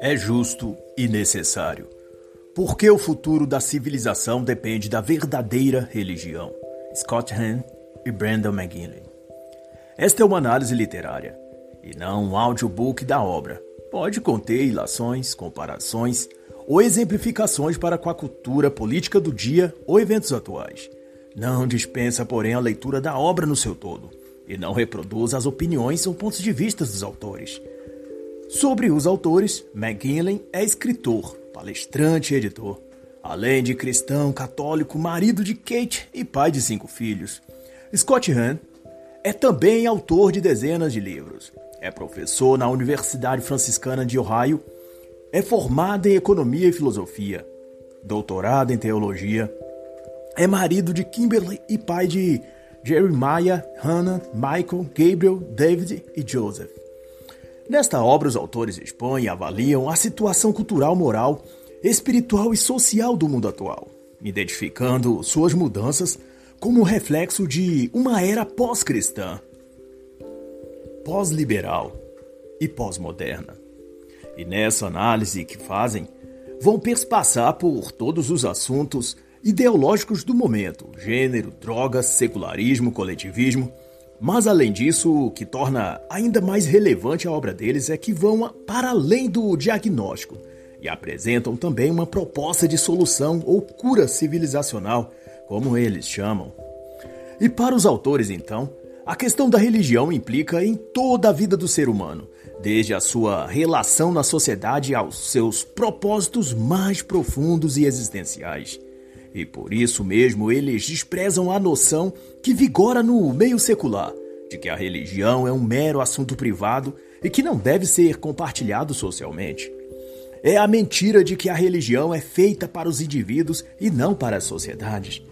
É justo e necessário. Porque o futuro da civilização depende da verdadeira religião. Scott Hahn e Brandon McGinley. Esta é uma análise literária e não um audiobook da obra. Pode conter ilações, comparações ou exemplificações para com a cultura política do dia ou eventos atuais. Não dispensa, porém, a leitura da obra no seu todo e não reproduz as opiniões ou pontos de vista dos autores. Sobre os autores, McGinley é escritor, palestrante e editor, além de cristão, católico, marido de Kate e pai de cinco filhos. Scott Hahn é também autor de dezenas de livros. É professor na Universidade Franciscana de Ohio. É formado em Economia e Filosofia. Doutorado em Teologia. É marido de Kimberly e pai de Jeremiah, Hannah, Michael, Gabriel, David e Joseph. Nesta obra, os autores expõem e avaliam a situação cultural, moral, espiritual e social do mundo atual, identificando suas mudanças como reflexo de uma era pós-cristã, pós-liberal e pós-moderna. E nessa análise que fazem, vão perspassar por todos os assuntos ideológicos do momento: gênero, drogas, secularismo, coletivismo mas além disso, o que torna ainda mais relevante a obra deles é que vão para além do diagnóstico e apresentam também uma proposta de solução ou cura civilizacional, como eles chamam. E para os autores, então, a questão da religião implica em toda a vida do ser humano, desde a sua relação na sociedade aos seus propósitos mais profundos e existenciais. E por isso mesmo eles desprezam a noção que vigora no meio secular de que a religião é um mero assunto privado e que não deve ser compartilhado socialmente. É a mentira de que a religião é feita para os indivíduos e não para as sociedades.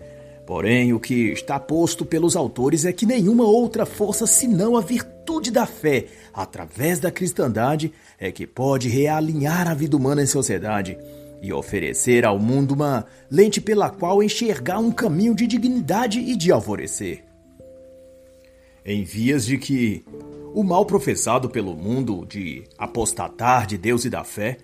Porém, o que está posto pelos autores é que nenhuma outra força senão a virtude da fé, através da cristandade, é que pode realinhar a vida humana em sociedade e oferecer ao mundo uma lente pela qual enxergar um caminho de dignidade e de alvorecer. Em vias de que o mal professado pelo mundo de apostatar de Deus e da fé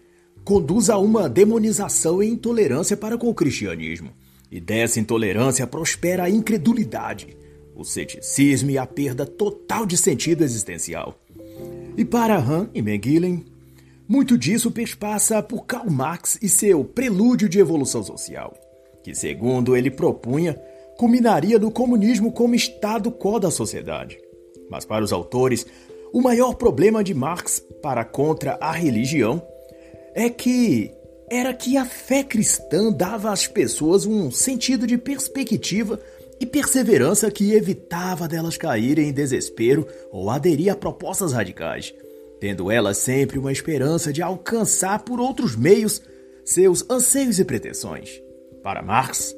conduz a uma demonização e intolerância para com o cristianismo, e dessa intolerância prospera a incredulidade, o ceticismo e a perda total de sentido existencial. E para Han e McGillen, muito disso perspassa por Karl Marx e seu Prelúdio de Evolução Social, que, segundo ele propunha, culminaria no comunismo como estado quo da sociedade. Mas para os autores, o maior problema de Marx para contra a religião é que era que a fé cristã dava às pessoas um sentido de perspectiva e perseverança que evitava delas caírem em desespero ou aderir a propostas radicais tendo ela sempre uma esperança de alcançar por outros meios seus anseios e pretensões. Para Marx,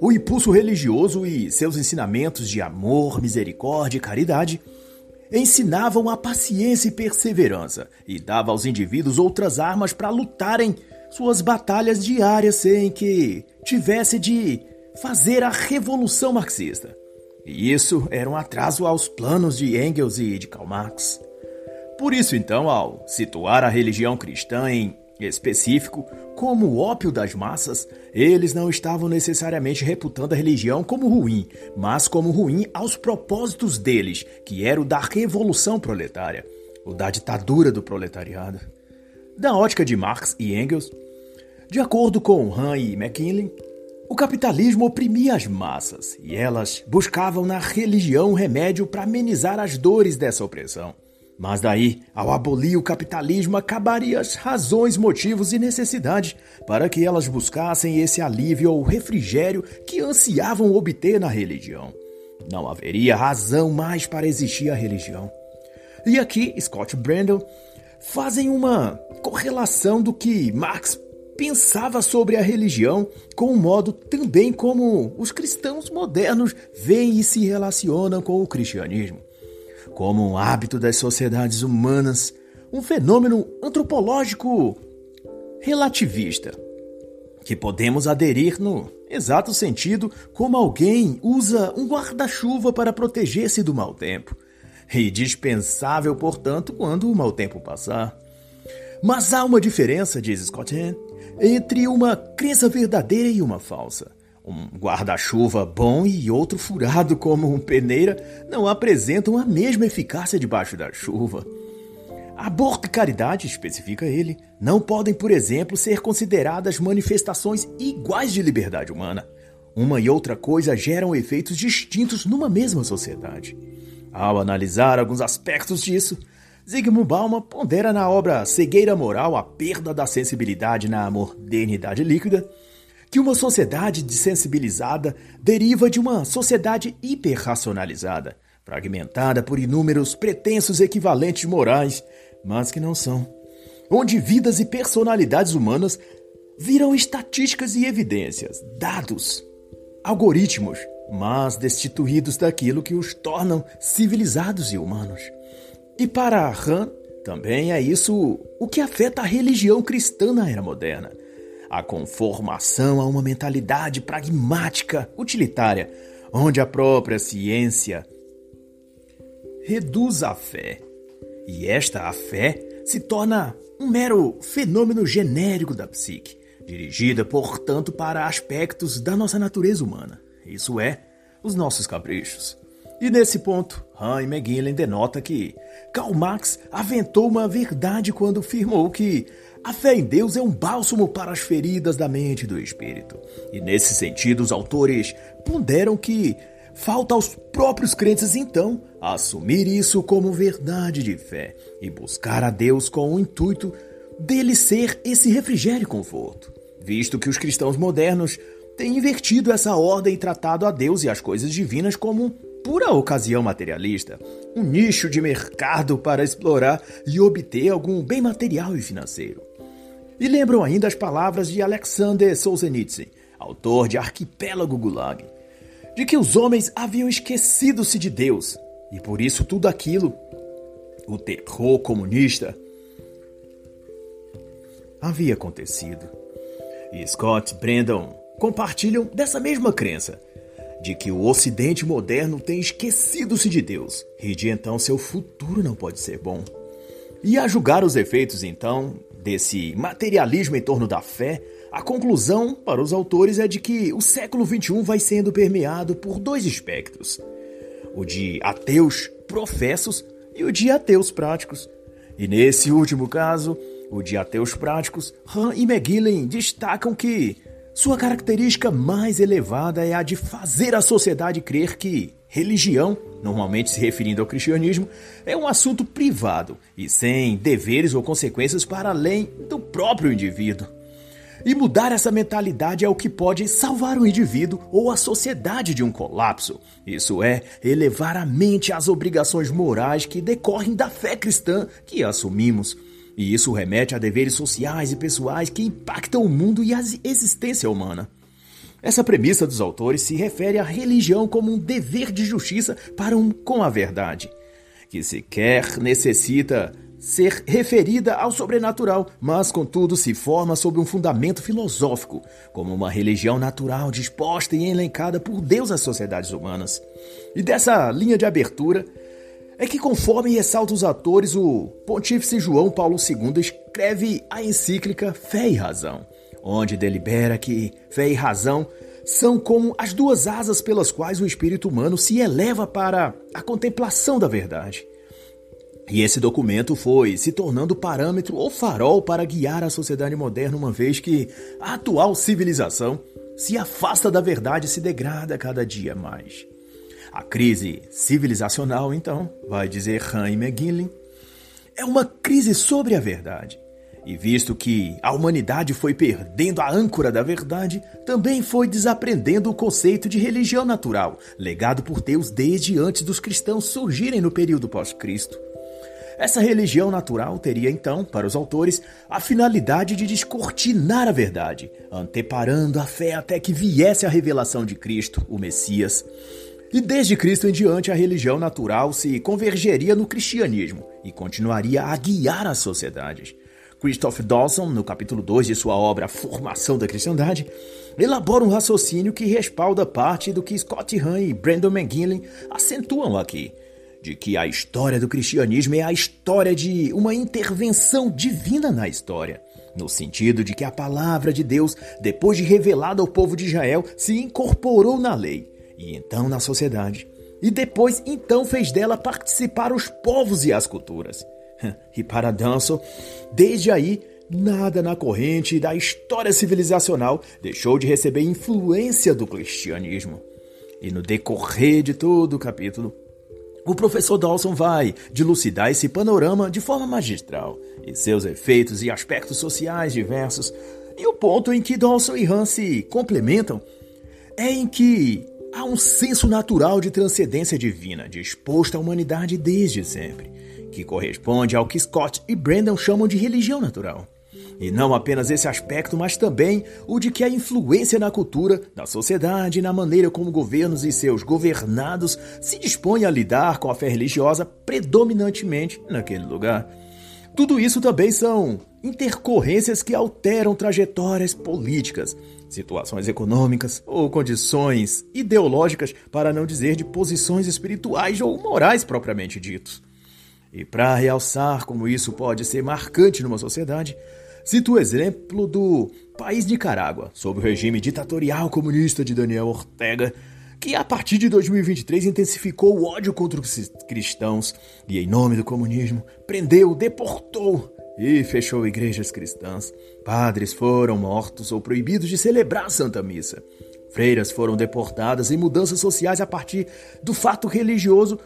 o impulso religioso e seus ensinamentos de amor, misericórdia e caridade ensinavam a paciência e perseverança e dava aos indivíduos outras armas para lutarem suas batalhas diárias sem que tivesse de fazer a revolução marxista. E isso era um atraso aos planos de Engels e de Karl Marx. Por isso, então, ao situar a religião cristã em específico como o ópio das massas, eles não estavam necessariamente reputando a religião como ruim, mas como ruim aos propósitos deles, que era o da revolução proletária, o da ditadura do proletariado. Da ótica de Marx e Engels, de acordo com Han e McKinley, o capitalismo oprimia as massas e elas buscavam na religião um remédio para amenizar as dores dessa opressão. Mas daí, ao abolir o capitalismo, acabaria as razões, motivos e necessidades para que elas buscassem esse alívio ou refrigério que ansiavam obter na religião. Não haveria razão mais para existir a religião. E aqui, Scott Brandon fazem uma correlação do que Marx pensava sobre a religião com o modo também como os cristãos modernos veem e se relacionam com o cristianismo como um hábito das sociedades humanas, um fenômeno antropológico relativista, que podemos aderir no exato sentido como alguém usa um guarda-chuva para proteger-se do mau tempo. e dispensável, portanto, quando o mau tempo passar. Mas há uma diferença, diz Scott Hahn, entre uma crença verdadeira e uma falsa. Um guarda-chuva bom e outro furado como um peneira não apresentam a mesma eficácia debaixo da chuva. Aborto e caridade, especifica ele, não podem, por exemplo, ser consideradas manifestações iguais de liberdade humana. Uma e outra coisa geram efeitos distintos numa mesma sociedade. Ao analisar alguns aspectos disso, Zygmunt Bauman pondera na obra Cegueira Moral a perda da sensibilidade na modernidade líquida que uma sociedade desensibilizada deriva de uma sociedade hiperracionalizada, fragmentada por inúmeros pretensos equivalentes morais, mas que não são, onde vidas e personalidades humanas viram estatísticas e evidências, dados, algoritmos, mas destituídos daquilo que os tornam civilizados e humanos. E para Han, também é isso o que afeta a religião cristã na era moderna a conformação a uma mentalidade pragmática, utilitária, onde a própria ciência reduz a fé. E esta, a fé, se torna um mero fenômeno genérico da psique, dirigida, portanto, para aspectos da nossa natureza humana, isso é, os nossos caprichos. E nesse ponto, Han McGillen denota que Karl Marx aventou uma verdade quando afirmou que a fé em Deus é um bálsamo para as feridas da mente e do espírito. E nesse sentido, os autores ponderam que falta aos próprios crentes, então, assumir isso como verdade de fé e buscar a Deus com o intuito dele ser esse refrigério e conforto. Visto que os cristãos modernos têm invertido essa ordem e tratado a Deus e as coisas divinas como pura ocasião materialista, um nicho de mercado para explorar e obter algum bem material e financeiro. E lembram ainda as palavras de Alexander Solzhenitsyn, autor de Arquipélago Gulag, de que os homens haviam esquecido-se de Deus e por isso tudo aquilo, o terror comunista, havia acontecido. E Scott e Brandon compartilham dessa mesma crença, de que o Ocidente moderno tem esquecido-se de Deus e de então seu futuro não pode ser bom. E a julgar os efeitos, então, desse materialismo em torno da fé, a conclusão para os autores é de que o século XXI vai sendo permeado por dois espectros: o de ateus professos e o de ateus práticos. E nesse último caso, o de ateus práticos, Han e McGillen destacam que sua característica mais elevada é a de fazer a sociedade crer que religião, normalmente se referindo ao cristianismo, é um assunto privado e sem deveres ou consequências para além do próprio indivíduo. E mudar essa mentalidade é o que pode salvar o indivíduo ou a sociedade de um colapso. Isso é, elevar a mente às obrigações morais que decorrem da fé cristã que assumimos. E isso remete a deveres sociais e pessoais que impactam o mundo e a existência humana. Essa premissa dos autores se refere à religião como um dever de justiça para um com a verdade, que sequer necessita ser referida ao sobrenatural, mas contudo se forma sob um fundamento filosófico, como uma religião natural disposta e elencada por Deus às sociedades humanas. E dessa linha de abertura é que, conforme ressalta os atores, o pontífice João Paulo II escreve a encíclica Fé e Razão onde delibera que fé e razão são como as duas asas pelas quais o espírito humano se eleva para a contemplação da verdade. E esse documento foi se tornando parâmetro ou farol para guiar a sociedade moderna, uma vez que a atual civilização se afasta da verdade e se degrada cada dia mais. A crise civilizacional, então, vai dizer Han McGillen, é uma crise sobre a verdade e visto que a humanidade foi perdendo a âncora da verdade, também foi desaprendendo o conceito de religião natural, legado por Deus desde antes dos cristãos surgirem no período pós-Cristo. Essa religião natural teria então, para os autores, a finalidade de descortinar a verdade, anteparando a fé até que viesse a revelação de Cristo, o Messias. E desde Cristo em diante, a religião natural se convergeria no cristianismo e continuaria a guiar as sociedades. Christoph Dawson, no capítulo 2 de sua obra Formação da Cristandade, elabora um raciocínio que respalda parte do que Scott Hahn e Brandon McGillen acentuam aqui. de que a história do cristianismo é a história de uma intervenção divina na história, no sentido de que a palavra de Deus, depois de revelada ao povo de Israel, se incorporou na lei e então na sociedade, e depois então fez dela participar os povos e as culturas. E para Danso, desde aí, nada na corrente da história civilizacional deixou de receber influência do cristianismo. E no decorrer de todo o capítulo, o professor Dawson vai dilucidar esse panorama de forma magistral e seus efeitos e aspectos sociais diversos. E o ponto em que Dawson e Hans se complementam é em que há um senso natural de transcendência divina disposto à humanidade desde sempre, que corresponde ao que Scott e Brandon chamam de religião natural. E não apenas esse aspecto, mas também o de que a influência na cultura, na sociedade e na maneira como governos e seus governados se dispõem a lidar com a fé religiosa predominantemente naquele lugar. Tudo isso também são intercorrências que alteram trajetórias políticas, situações econômicas ou condições ideológicas, para não dizer de posições espirituais ou morais propriamente ditos. E para realçar como isso pode ser marcante numa sociedade, Cito o exemplo do país Nicarágua, sob o regime ditatorial comunista de Daniel Ortega, que a partir de 2023 intensificou o ódio contra os cristãos e, em nome do comunismo, prendeu, deportou e fechou igrejas cristãs. Padres foram mortos ou proibidos de celebrar a Santa Missa. Freiras foram deportadas e mudanças sociais a partir do fato religioso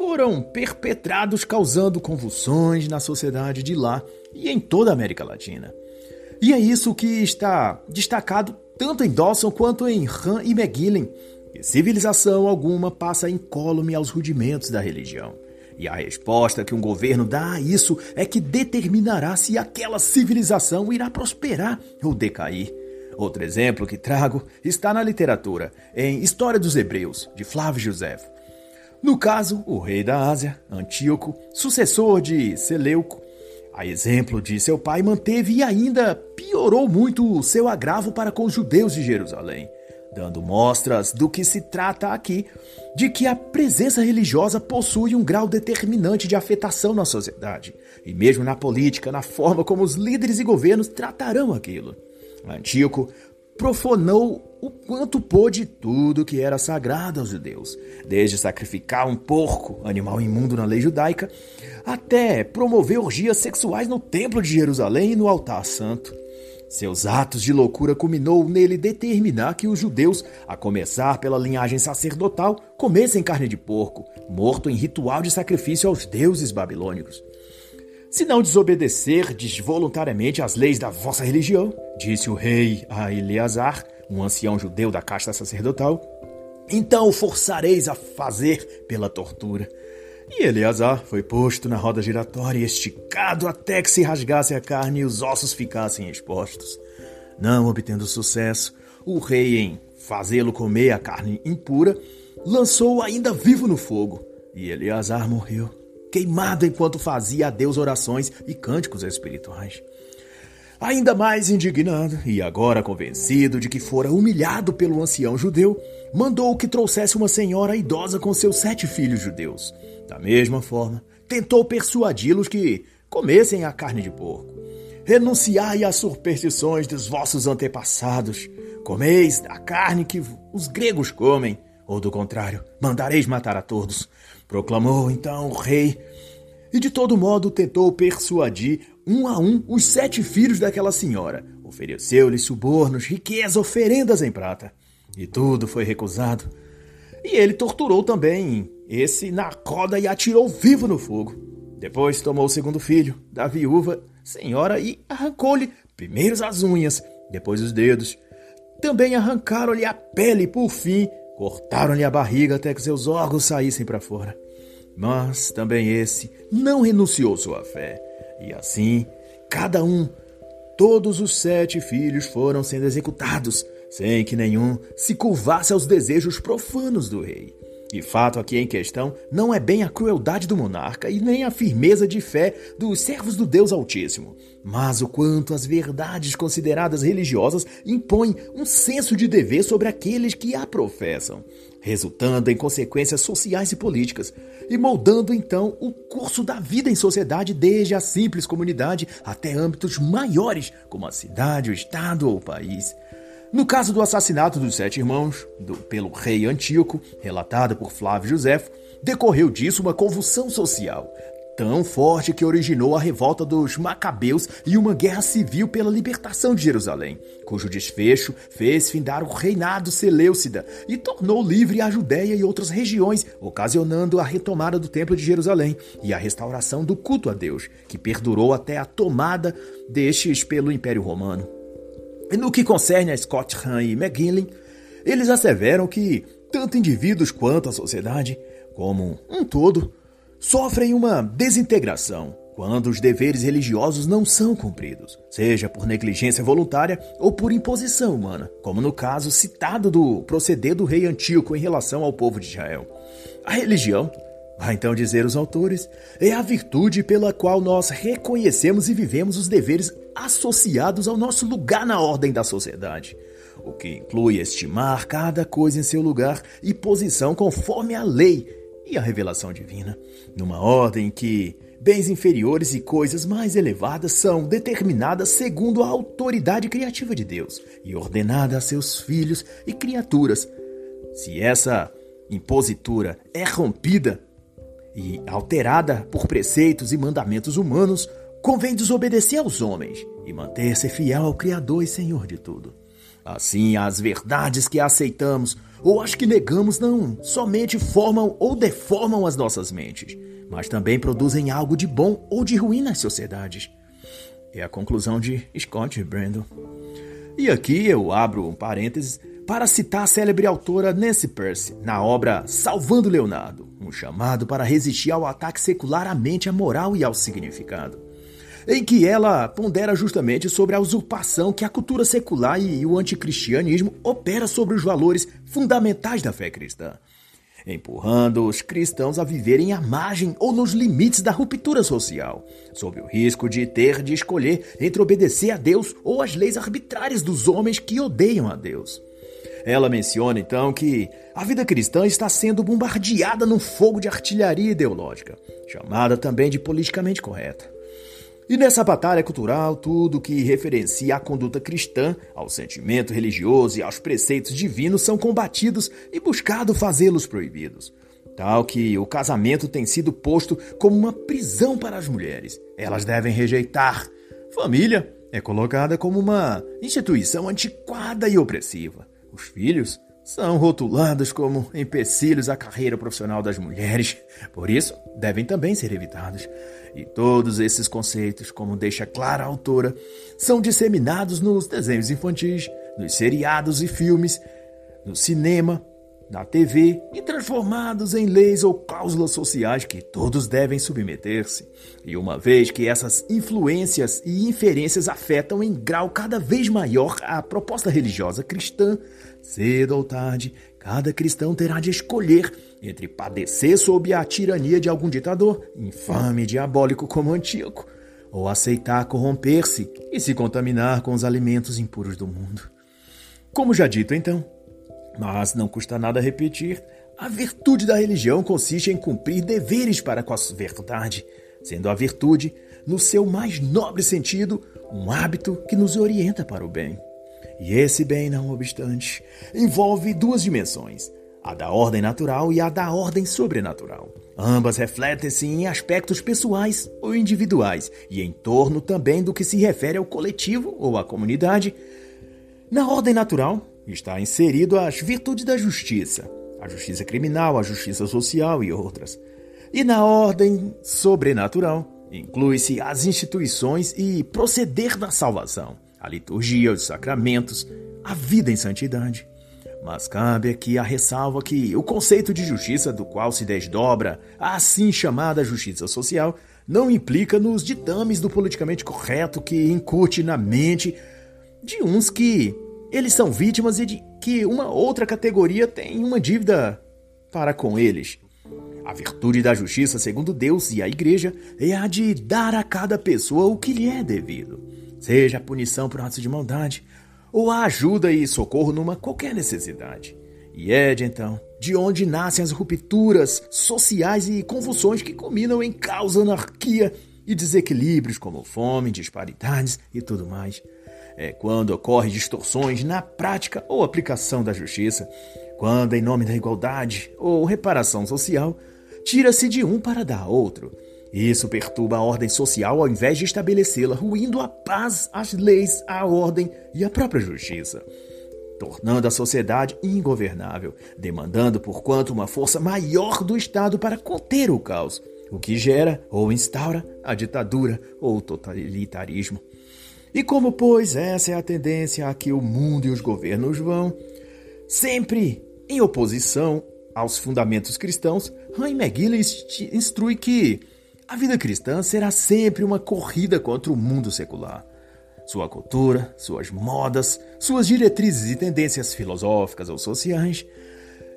foram perpetrados, causando convulsões na sociedade de lá e em toda a América Latina. E é isso que está destacado tanto em Dawson quanto em Han e McGillen, que civilização alguma passa incólume aos rudimentos da religião. E a resposta que um governo dá a isso é que determinará se aquela civilização irá prosperar ou decair. Outro exemplo que trago está na literatura, em História dos Hebreus, de Flávio José. No caso, o rei da Ásia, Antíoco, sucessor de Seleuco, a exemplo de seu pai, manteve e ainda piorou muito o seu agravo para com os judeus de Jerusalém, dando mostras do que se trata aqui, de que a presença religiosa possui um grau determinante de afetação na sociedade, e mesmo na política, na forma como os líderes e governos tratarão aquilo. Antíoco profanou o quanto pôde tudo que era sagrado aos judeus, desde sacrificar um porco, animal imundo na lei judaica, até promover orgias sexuais no templo de Jerusalém e no altar santo. Seus atos de loucura culminou nele determinar que os judeus, a começar pela linhagem sacerdotal, comessem carne de porco, morto em ritual de sacrifício aos deuses babilônicos. Se não desobedecer voluntariamente às leis da vossa religião, disse o rei a Eleazar, um ancião judeu da casta sacerdotal, então o forçareis a fazer pela tortura. E Eleazar foi posto na roda giratória e esticado até que se rasgasse a carne e os ossos ficassem expostos. Não obtendo sucesso, o rei, em fazê-lo comer a carne impura, lançou-o ainda vivo no fogo, e Eleazar morreu queimado enquanto fazia a Deus orações e cânticos espirituais. Ainda mais indignado e agora convencido de que fora humilhado pelo ancião judeu, mandou que trouxesse uma senhora idosa com seus sete filhos judeus. Da mesma forma, tentou persuadi-los que comessem a carne de porco. Renunciai às superstições dos vossos antepassados. Comeis a carne que os gregos comem, ou do contrário, mandareis matar a todos proclamou então o rei, e de todo modo tentou persuadir um a um os sete filhos daquela senhora. Ofereceu-lhes subornos, riqueza, oferendas em prata. E tudo foi recusado. E ele torturou também esse na roda e atirou vivo no fogo. Depois tomou o segundo filho, da viúva, senhora, e arrancou-lhe primeiro as unhas, depois os dedos. Também arrancaram-lhe a pele, por fim, Cortaram-lhe a barriga até que seus órgãos saíssem para fora. Mas também esse não renunciou sua fé. E assim, cada um, todos os sete filhos foram sendo executados, sem que nenhum se curvasse aos desejos profanos do rei. E fato aqui em questão não é bem a crueldade do monarca e nem a firmeza de fé dos servos do Deus Altíssimo, mas o quanto as verdades consideradas religiosas impõem um senso de dever sobre aqueles que a professam. Resultando em consequências sociais e políticas, e moldando então o curso da vida em sociedade desde a simples comunidade até âmbitos maiores, como a cidade, o estado ou o país. No caso do assassinato dos sete irmãos, do, pelo rei Antíoco, relatado por Flávio José, decorreu disso uma convulsão social, tão forte que originou a revolta dos Macabeus e uma guerra civil pela libertação de Jerusalém, cujo desfecho fez findar o reinado Seleucida e tornou livre a Judéia e outras regiões, ocasionando a retomada do Templo de Jerusalém e a restauração do culto a Deus, que perdurou até a tomada destes pelo Império Romano. No que concerne a Scott Hahn e McGinley, eles asseveram que tanto indivíduos quanto a sociedade, como um todo, sofrem uma desintegração quando os deveres religiosos não são cumpridos, seja por negligência voluntária ou por imposição humana, como no caso citado do proceder do rei Antíoco em relação ao povo de Israel. A religião, vai então dizer os autores, é a virtude pela qual nós reconhecemos e vivemos os deveres associados ao nosso lugar na ordem da sociedade, o que inclui estimar cada coisa em seu lugar e posição conforme a lei e a revelação divina, numa ordem em que bens inferiores e coisas mais elevadas são determinadas segundo a autoridade criativa de Deus e ordenada a seus filhos e criaturas. Se essa impositura é rompida e alterada por preceitos e mandamentos humanos, convém desobedecer aos homens e manter-se fiel ao Criador e Senhor de tudo. Assim, as verdades que aceitamos ou as que negamos não somente formam ou deformam as nossas mentes, mas também produzem algo de bom ou de ruim nas sociedades. É a conclusão de Scott Brandon. E aqui eu abro um parênteses para citar a célebre autora Nancy Percy na obra Salvando Leonardo, um chamado para resistir ao ataque secular à mente, à moral e ao significado em que ela pondera justamente sobre a usurpação que a cultura secular e o anticristianismo opera sobre os valores fundamentais da fé cristã, empurrando os cristãos a viverem à margem ou nos limites da ruptura social, sob o risco de ter de escolher entre obedecer a Deus ou as leis arbitrárias dos homens que odeiam a Deus. Ela menciona então que a vida cristã está sendo bombardeada num fogo de artilharia ideológica, chamada também de politicamente correta. E nessa batalha cultural, tudo que referencia à conduta cristã, ao sentimento religioso e aos preceitos divinos são combatidos e buscado fazê-los proibidos. Tal que o casamento tem sido posto como uma prisão para as mulheres. Elas devem rejeitar. Família é colocada como uma instituição antiquada e opressiva. Os filhos são rotulados como empecilhos à carreira profissional das mulheres, por isso devem também ser evitados. E todos esses conceitos, como deixa clara a autora, são disseminados nos desenhos infantis, nos seriados e filmes, no cinema, na TV e transformados em leis ou cláusulas sociais que todos devem submeter-se. E uma vez que essas influências e inferências afetam em grau cada vez maior a proposta religiosa cristã, cedo ou tarde, cada cristão terá de escolher entre padecer sob a tirania de algum ditador, infame e diabólico como Antíoco, ou aceitar corromper-se e se contaminar com os alimentos impuros do mundo. Como já dito então, mas não custa nada repetir, a virtude da religião consiste em cumprir deveres para com a verdade, sendo a virtude, no seu mais nobre sentido, um hábito que nos orienta para o bem. E esse bem, não obstante, envolve duas dimensões: a da ordem natural e a da ordem sobrenatural. Ambas refletem-se em aspectos pessoais ou individuais e em torno também do que se refere ao coletivo ou à comunidade. Na ordem natural está inserido as virtudes da justiça, a justiça criminal, a justiça social e outras. E na ordem sobrenatural inclui-se as instituições e proceder da salvação, a liturgia, os sacramentos, a vida em santidade. Mas cabe aqui a ressalva que o conceito de justiça do qual se desdobra a assim chamada justiça social não implica nos ditames do politicamente correto que incute na mente de uns que eles são vítimas e de que uma outra categoria tem uma dívida para com eles. A virtude da justiça, segundo Deus e a Igreja, é a de dar a cada pessoa o que lhe é devido, seja a punição por atos de maldade, ou a ajuda e socorro numa qualquer necessidade. E é de então de onde nascem as rupturas sociais e convulsões que culminam em caos, anarquia e desequilíbrios como fome, disparidades e tudo mais. É quando ocorrem distorções na prática ou aplicação da justiça, quando, em nome da igualdade ou reparação social, tira-se de um para dar outro. Isso perturba a ordem social ao invés de estabelecê-la, ruindo a paz, as leis, a ordem e a própria justiça tornando a sociedade ingovernável, demandando por quanto uma força maior do Estado para conter o caos, o que gera ou instaura a ditadura ou o totalitarismo. E como, pois, essa é a tendência a que o mundo e os governos vão, sempre em oposição aos fundamentos cristãos, Rain McGill instrui que a vida cristã será sempre uma corrida contra o mundo secular sua cultura, suas modas, suas diretrizes e tendências filosóficas ou sociais.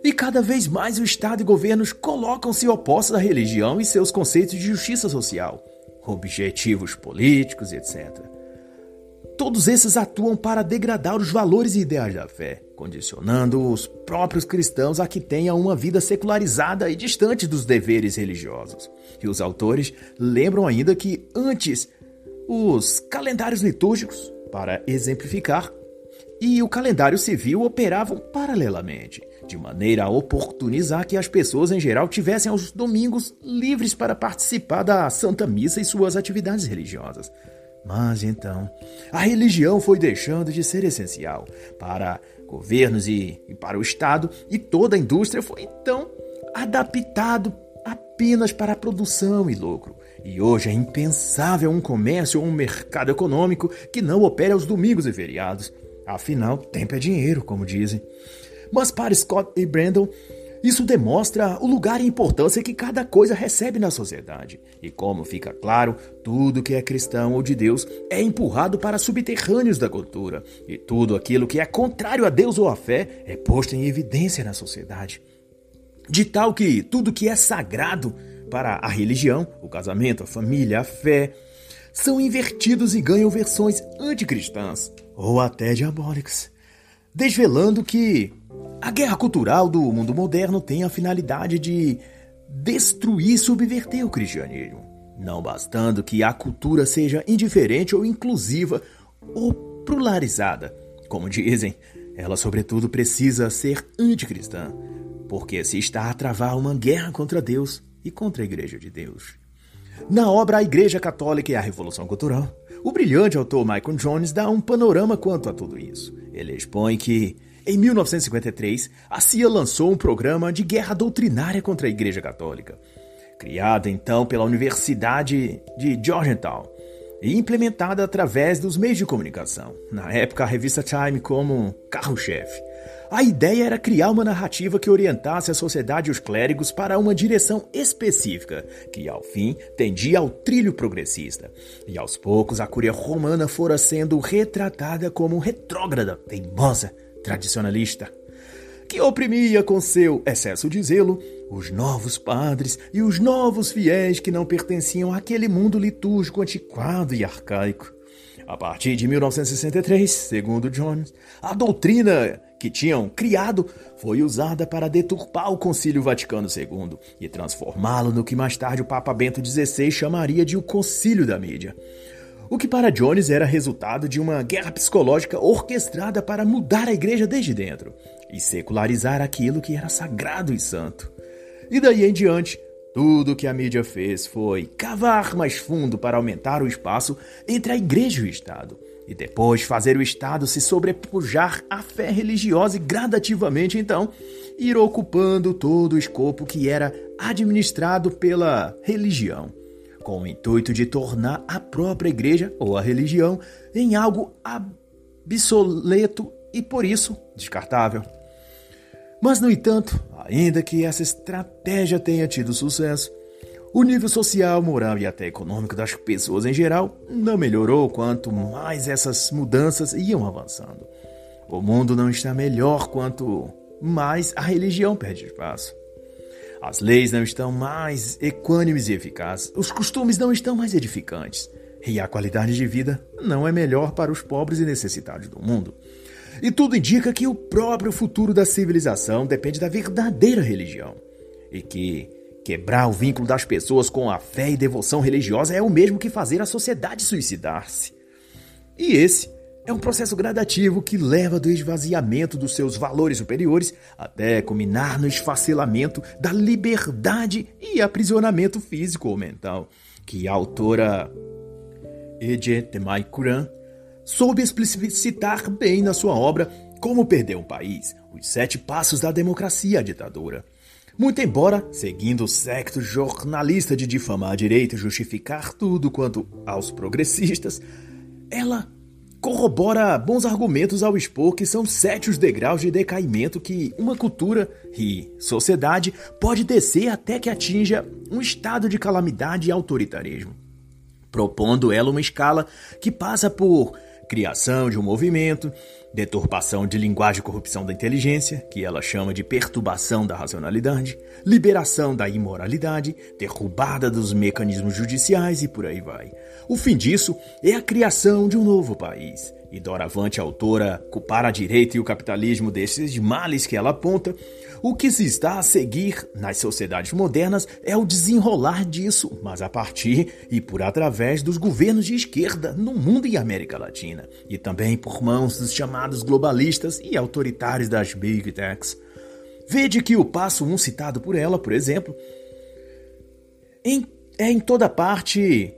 E cada vez mais o Estado e governos colocam-se opostos à religião e seus conceitos de justiça social, objetivos políticos, etc. Todos esses atuam para degradar os valores e ideais da fé, condicionando os próprios cristãos a que tenham uma vida secularizada e distante dos deveres religiosos. E os autores lembram ainda que antes os calendários litúrgicos, para exemplificar, e o calendário civil operavam paralelamente, de maneira a oportunizar que as pessoas em geral tivessem os domingos livres para participar da Santa Missa e suas atividades religiosas. Mas então, a religião foi deixando de ser essencial para governos e, e para o Estado, e toda a indústria foi então adaptado apenas para a produção e lucro. E hoje é impensável um comércio ou um mercado econômico que não opere aos domingos e feriados. Afinal, tempo é dinheiro, como dizem. Mas para Scott e Brandon, isso demonstra o lugar e importância que cada coisa recebe na sociedade. E como fica claro, tudo que é cristão ou de Deus é empurrado para subterrâneos da cultura. E tudo aquilo que é contrário a Deus ou à fé é posto em evidência na sociedade. De tal que tudo que é sagrado para a religião, o casamento, a família, a fé, são invertidos e ganham versões anticristãs ou até diabólicas, desvelando que a guerra cultural do mundo moderno tem a finalidade de destruir e subverter o cristianismo, não bastando que a cultura seja indiferente ou inclusiva ou pluralizada. Como dizem, ela sobretudo precisa ser anticristã, porque se está a travar uma guerra contra Deus, e contra a Igreja de Deus. Na obra A Igreja Católica e a Revolução Cultural, o brilhante autor Michael Jones dá um panorama quanto a tudo isso. Ele expõe que, em 1953, a CIA lançou um programa de guerra doutrinária contra a Igreja Católica, criado então pela Universidade de Georgetown e implementada através dos meios de comunicação, na época a revista Time como carro-chefe. A ideia era criar uma narrativa que orientasse a sociedade e os clérigos para uma direção específica, que ao fim tendia ao trilho progressista. E aos poucos a cúria romana fora sendo retratada como retrógrada, teimosa, tradicionalista, que oprimia com seu excesso de zelo os novos padres e os novos fiéis que não pertenciam àquele mundo litúrgico antiquado e arcaico. A partir de 1963, segundo Jones, a doutrina que tinham criado foi usada para deturpar o Concílio Vaticano II e transformá-lo no que mais tarde o Papa Bento XVI chamaria de o Concílio da Mídia. O que para Jones era resultado de uma guerra psicológica orquestrada para mudar a igreja desde dentro e secularizar aquilo que era sagrado e santo. E daí em diante, tudo que a mídia fez foi cavar mais fundo para aumentar o espaço entre a igreja e o Estado, e depois fazer o Estado se sobrepujar à fé religiosa e gradativamente então ir ocupando todo o escopo que era administrado pela religião, com o intuito de tornar a própria igreja ou a religião em algo obsoleto e por isso descartável. Mas, no entanto, ainda que essa estratégia tenha tido sucesso, o nível social, moral e até econômico das pessoas em geral não melhorou quanto mais essas mudanças iam avançando. O mundo não está melhor quanto mais a religião perde espaço. As leis não estão mais equânimes e eficazes, os costumes não estão mais edificantes, e a qualidade de vida não é melhor para os pobres e necessitados do mundo. E tudo indica que o próprio futuro da civilização depende da verdadeira religião. E que quebrar o vínculo das pessoas com a fé e devoção religiosa é o mesmo que fazer a sociedade suicidar-se. E esse é um processo gradativo que leva do esvaziamento dos seus valores superiores até culminar no esfacelamento da liberdade e aprisionamento físico ou mental, que a autora Eje Temai soube explicitar bem na sua obra Como Perder um País, os sete passos da democracia à ditadura. Muito embora, seguindo o secto jornalista de difamar a direita e justificar tudo quanto aos progressistas, ela corrobora bons argumentos ao expor que são sete os degraus de decaimento que uma cultura e sociedade pode descer até que atinja um estado de calamidade e autoritarismo, propondo ela uma escala que passa por criação de um movimento, deturpação de linguagem e corrupção da inteligência, que ela chama de perturbação da racionalidade, liberação da imoralidade, derrubada dos mecanismos judiciais e por aí vai. O fim disso é a criação de um novo país. E doravante autora culpar a direita e o capitalismo desses males que ela aponta, o que se está a seguir nas sociedades modernas é o desenrolar disso, mas a partir e por através dos governos de esquerda no mundo e América Latina, e também por mãos dos chamados globalistas e autoritários das Big Techs. Vede que o passo 1 um citado por ela, por exemplo, em, é em toda parte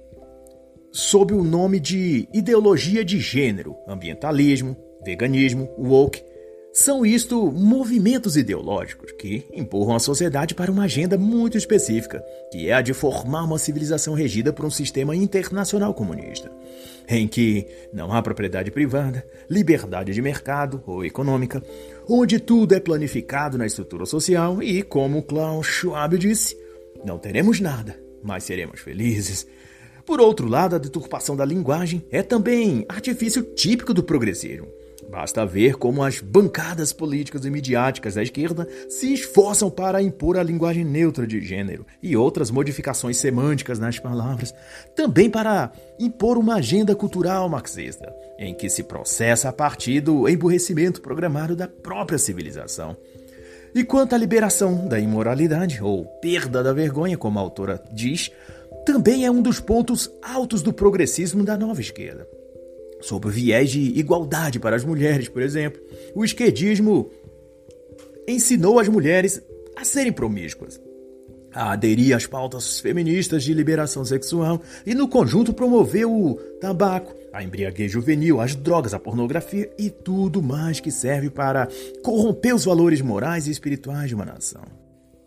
sob o nome de ideologia de gênero, ambientalismo, veganismo, woke. São isto movimentos ideológicos que empurram a sociedade para uma agenda muito específica, que é a de formar uma civilização regida por um sistema internacional comunista, em que não há propriedade privada, liberdade de mercado ou econômica, onde tudo é planificado na estrutura social e, como Klaus Schwab disse, não teremos nada, mas seremos felizes por outro lado, a deturpação da linguagem é também artifício típico do progressismo. Basta ver como as bancadas políticas e midiáticas da esquerda se esforçam para impor a linguagem neutra de gênero e outras modificações semânticas nas palavras, também para impor uma agenda cultural marxista, em que se processa a partir do emburrecimento programado da própria civilização. E quanto à liberação da imoralidade, ou perda da vergonha, como a autora diz, também é um dos pontos altos do progressismo da nova esquerda. Sob o viés de igualdade para as mulheres, por exemplo, o esquerdismo ensinou as mulheres a serem promíscuas, a aderir às pautas feministas de liberação sexual e, no conjunto, promoveu o tabaco, a embriaguez juvenil, as drogas, a pornografia e tudo mais que serve para corromper os valores morais e espirituais de uma nação.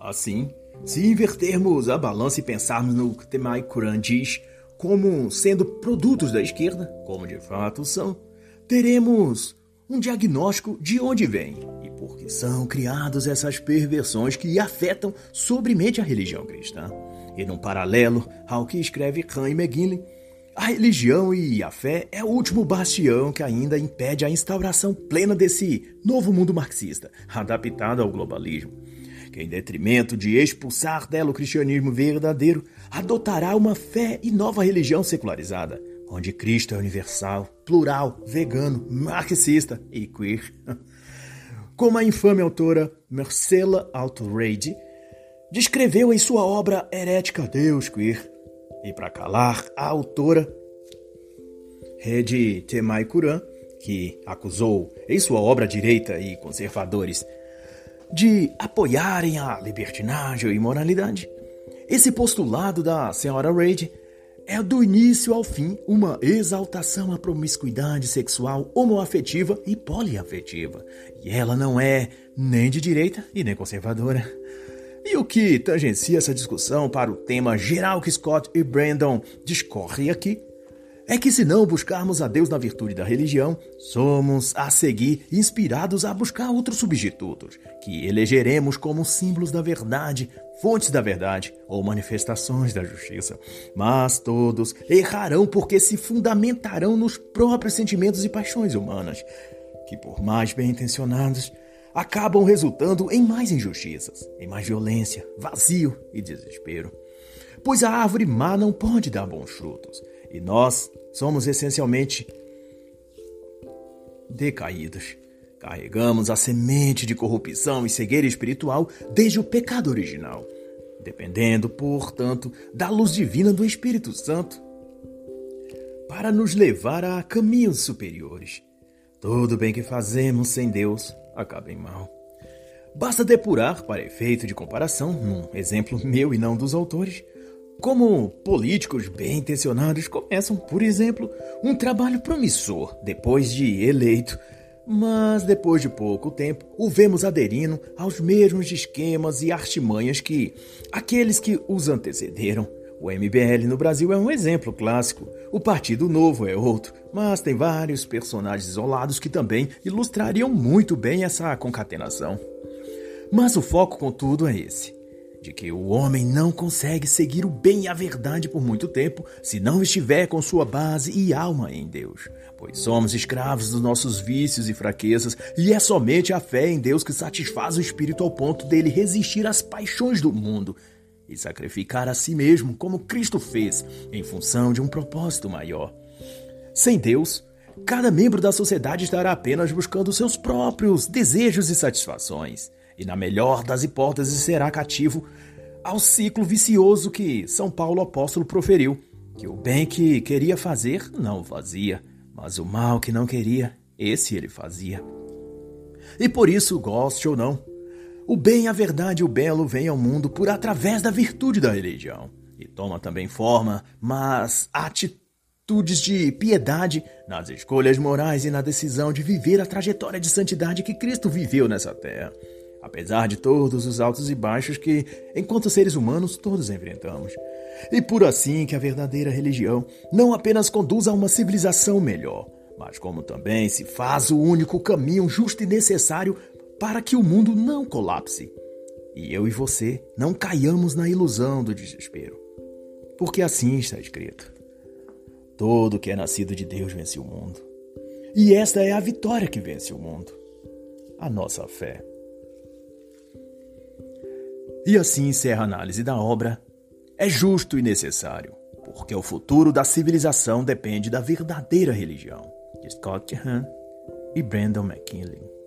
Assim, se invertermos a balança e pensarmos no que Temai Kuran diz como sendo produtos da esquerda, como de fato são, teremos um diagnóstico de onde vem e por que são criadas essas perversões que afetam sobremente a religião cristã. E num paralelo ao que escreve Khan e McGinley, a religião e a fé é o último bastião que ainda impede a instauração plena desse novo mundo marxista, adaptado ao globalismo que, em detrimento de expulsar dela o cristianismo verdadeiro, adotará uma fé e nova religião secularizada, onde Cristo é universal, plural, vegano, marxista e queer. Como a infame autora Marcela Altoreide descreveu em sua obra herética Deus Queer. E para calar a autora Rede Temai Kuran, que acusou em sua obra direita e conservadores de apoiarem a libertinagem e moralidade. Esse postulado da senhora Reid é do início ao fim uma exaltação à promiscuidade sexual homoafetiva e poliafetiva. E ela não é nem de direita e nem conservadora. E o que tangencia essa discussão para o tema geral que Scott e Brandon discorrem aqui é que se não buscarmos a Deus na virtude da religião, somos a seguir inspirados a buscar outros substitutos, que elegeremos como símbolos da verdade, fontes da verdade ou manifestações da justiça. Mas todos errarão porque se fundamentarão nos próprios sentimentos e paixões humanas, que por mais bem intencionados, acabam resultando em mais injustiças, em mais violência, vazio e desespero. Pois a árvore má não pode dar bons frutos e nós somos essencialmente decaídos. Carregamos a semente de corrupção e cegueira espiritual desde o pecado original, dependendo, portanto, da luz divina do Espírito Santo para nos levar a caminhos superiores. Tudo bem que fazemos sem Deus acaba em mal. Basta depurar, para efeito de comparação, num exemplo meu e não dos autores, como políticos bem intencionados começam, por exemplo, um trabalho promissor depois de eleito, mas depois de pouco tempo o vemos aderindo aos mesmos esquemas e artimanhas que aqueles que os antecederam. O MBL no Brasil é um exemplo clássico. O Partido Novo é outro, mas tem vários personagens isolados que também ilustrariam muito bem essa concatenação. Mas o foco, contudo, é esse: de que o homem não consegue seguir o bem e a verdade por muito tempo se não estiver com sua base e alma em Deus. Pois somos escravos dos nossos vícios e fraquezas, e é somente a fé em Deus que satisfaz o espírito ao ponto dele resistir às paixões do mundo e sacrificar a si mesmo, como Cristo fez, em função de um propósito maior. Sem Deus, cada membro da sociedade estará apenas buscando seus próprios desejos e satisfações e, na melhor das hipóteses, será cativo ao ciclo vicioso que São Paulo apóstolo proferiu, que o bem que queria fazer não fazia, mas o mal que não queria, esse ele fazia. E por isso, goste ou não, o bem, a verdade e o belo vêm ao mundo por através da virtude da religião e toma também forma, mas atitudes de piedade nas escolhas morais e na decisão de viver a trajetória de santidade que Cristo viveu nessa terra apesar de todos os altos e baixos que, enquanto seres humanos, todos enfrentamos. E por assim que a verdadeira religião não apenas conduz a uma civilização melhor, mas como também se faz o único caminho justo e necessário para que o mundo não colapse. E eu e você não caiamos na ilusão do desespero. Porque assim está escrito: Todo que é nascido de Deus vence o mundo. E esta é a vitória que vence o mundo: a nossa fé. E assim encerra a análise da obra. É justo e necessário, porque o futuro da civilização depende da verdadeira religião. Scott Hahn e Brandon McKinley.